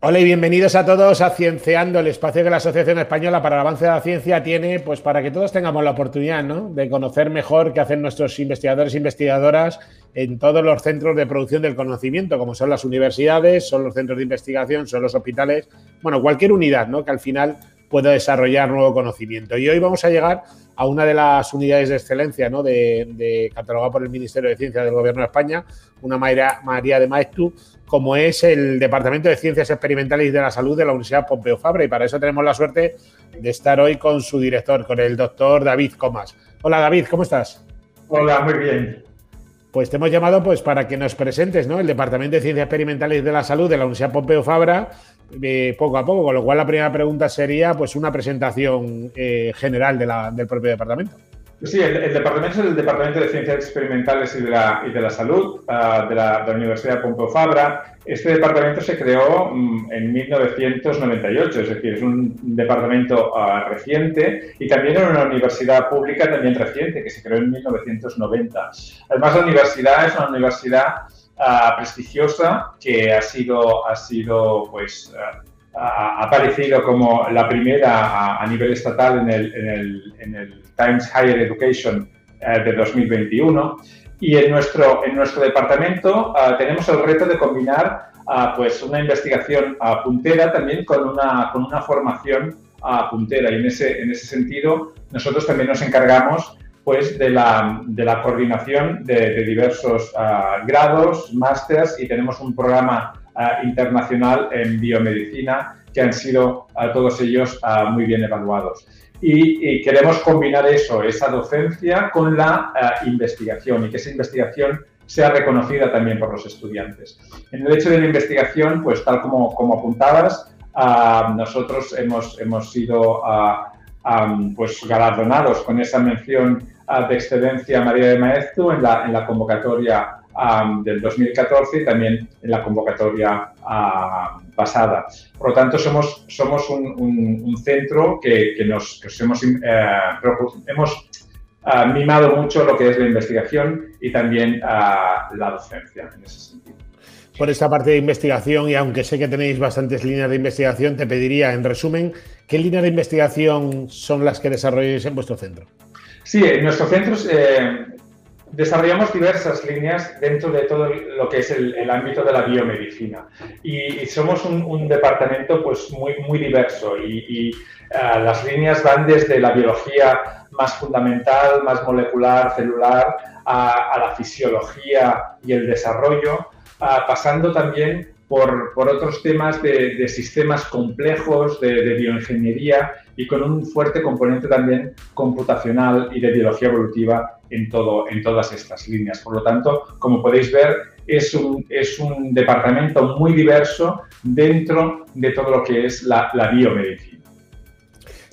Hola y bienvenidos a todos a Cienceando, el espacio que la Asociación Española para el Avance de la Ciencia tiene, pues para que todos tengamos la oportunidad ¿no? de conocer mejor qué hacen nuestros investigadores e investigadoras en todos los centros de producción del conocimiento, como son las universidades, son los centros de investigación, son los hospitales, bueno, cualquier unidad ¿no? que al final pueda desarrollar nuevo conocimiento. Y hoy vamos a llegar a una de las unidades de excelencia ¿no? de, de catalogada por el Ministerio de Ciencia del Gobierno de España, una María, María de Maestu, como es el Departamento de Ciencias Experimentales y de la Salud de la Universidad Pompeu Fabra. Y para eso tenemos la suerte de estar hoy con su director, con el doctor David Comas. Hola David, ¿cómo estás? Hola, muy bien. Pues te hemos llamado pues, para que nos presentes ¿no? el Departamento de Ciencias Experimentales y de la Salud de la Universidad Pompeu Fabra poco a poco, con lo cual la primera pregunta sería pues una presentación eh, general del propio departamento. Sí, el, departamento es el Departamento de Ciencias Experimentales y de la, Salud uh, de, la, Universidad Pompeu Fabra. Este departamento se creó um, en 1998, es decir, es un departamento uh, reciente y también en una universidad pública también reciente que se creó en 1990. Además, la universidad es una universidad uh, prestigiosa que ha sido, ha sido pues, ha aparecido como la primera a, nivel estatal en el, en el, Times Higher Education uh, de 2021. Y en nuestro, en nuestro departamento tenemos el reto de combinar pues una investigación puntera también con una, con una formación puntera. Y en ese, en ese sentido, nosotros también nos encargamos pues, de, la, de la coordinación de, diversos grados, másters y tenemos un programa uh, internacional en biomedicina, que han sido uh, todos ellos muy bien evaluados. Y, queremos combinar eso, esa docencia, con la investigación y que esa investigación sea reconocida también por los estudiantes. En el hecho de la investigación, pues tal como, como apuntabas, nosotros hemos, hemos sido pues, galardonados con esa mención de excelencia María de Maeztu en la, en la convocatoria um, del 2014 y también en la convocatoria uh, pasada. Por lo tanto, somos, somos un, un, un centro que, que, nos que hemos, eh, hemos uh, mimado mucho lo que es la investigación y también uh, la docencia en ese sentido. Por esta parte de investigación, y aunque sé que tenéis bastantes líneas de investigación, te pediría, en resumen, ¿qué líneas de investigación son las que desarrolláis en vuestro centro? Sí, en nuestro centro eh, desarrollamos diversas líneas dentro de todo lo que es el, ámbito de la biomedicina. Y, somos un, departamento pues muy, muy diverso. Y, uh, las líneas van desde la biología más fundamental, más molecular, celular, a, la fisiología y el desarrollo, uh, pasando también por, otros temas de, sistemas complejos, de, bioingeniería y con un fuerte componente también computacional y de biología evolutiva en, todo, en todas estas líneas. Por lo tanto, como podéis ver, es un, es un departamento muy diverso dentro de todo lo que es la, la biomedicina.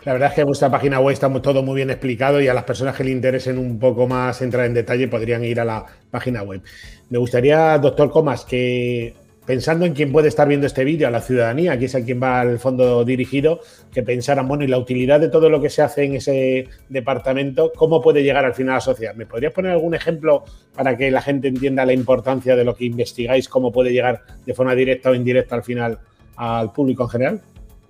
La verdad es que vuestra página web está todo muy bien explicado y a las personas que le interesen un poco más entrar en detalle podrían ir a la página web. Me gustaría, doctor Comas, que pensando en quién puede estar viendo este vídeo, a la ciudadanía, que es a quien va al fondo dirigido, que pensaran, bueno, y la utilidad de todo lo que se hace en ese departamento, ¿cómo puede llegar al final a la sociedad? ¿Me podrías poner algún ejemplo para que la gente entienda la importancia de lo que investigáis, cómo puede llegar de forma directa o indirecta al final al público en general?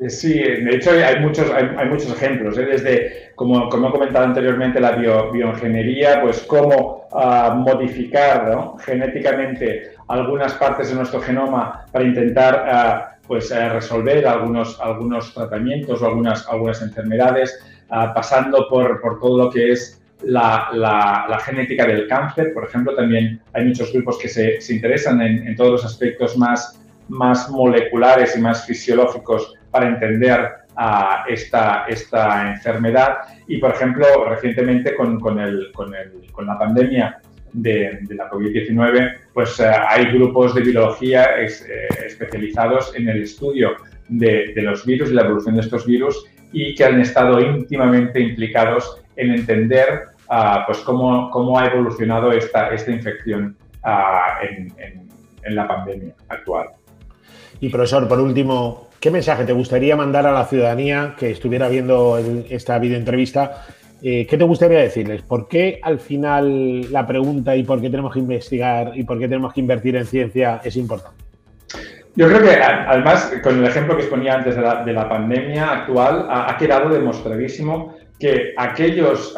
Sí, de hecho hay muchos, hay, muchos ejemplos, ¿eh? desde, como, como, he comentado anteriormente, la bio, bioingeniería, pues cómo uh, modificar genéticamente algunas partes de nuestro genoma para intentar uh, pues, uh, resolver algunos, algunos tratamientos o algunas, algunas enfermedades, pasando por, por todo lo que es la, la, la, genética del cáncer. Por ejemplo, también hay muchos grupos que se, se interesan en, en, todos los aspectos más, más moleculares y más fisiológicos para entender uh, esta, esta enfermedad. Y, por ejemplo, recientemente con, con, el, con, el, con la pandemia de, la COVID-19, pues uh, hay grupos de biología eh, especializados en el estudio de, los virus y la evolución de estos virus y que han estado íntimamente implicados en entender uh, pues cómo, cómo, ha evolucionado esta, esta infección en, en, en la pandemia actual. Y profesor, por último, ¿qué mensaje te gustaría mandar a la ciudadanía que estuviera viendo esta videoentrevista? Eh, ¿Qué te gustaría decirles? ¿Por qué al final la pregunta y por qué tenemos que investigar y por qué tenemos que invertir en ciencia es importante? Yo creo que además, con el ejemplo que exponía antes de la, pandemia actual, ha, quedado demostradísimo que aquellos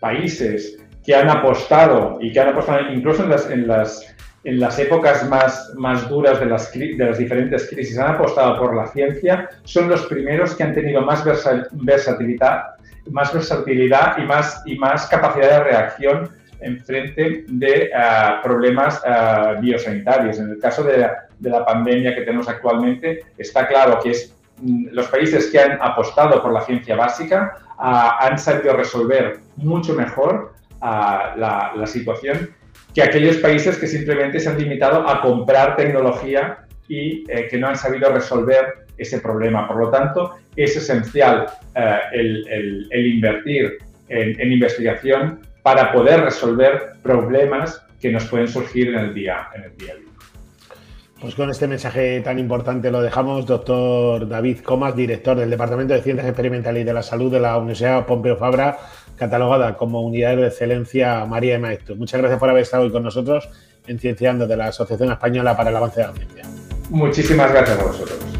países que han apostado y que han apostado incluso en las, en las épocas más, más duras de las, de las diferentes crisis, han apostado por la ciencia, son los primeros que han tenido más versatilidad, más versatilidad y más, y más capacidad de reacción en frente de ah, problemas uh, biosanitarios. En el caso de, de, la pandemia que tenemos actualmente, está claro que es mm, los países que han apostado por la ciencia básica uh, han sabido resolver mucho mejor la, la, situación que aquellos países que simplemente se han limitado a comprar tecnología y eh, que no han sabido resolver ese problema. Por lo tanto, es esencial eh, el, invertir en, en investigación para poder resolver problemas que nos pueden surgir en el día, en el día a día. Pues con este mensaje tan importante lo dejamos, doctor David Comas, director del Departamento de Ciencias Experimentales y de la Salud de la Universidad Pompeu Fabra, catalogada como Unidad de Excelencia María de Maestro. Muchas gracias por haber estado hoy con nosotros en Cienciando de la Asociación Española para el Avance de la Ciencia. Muchísimas gracias a vosotros.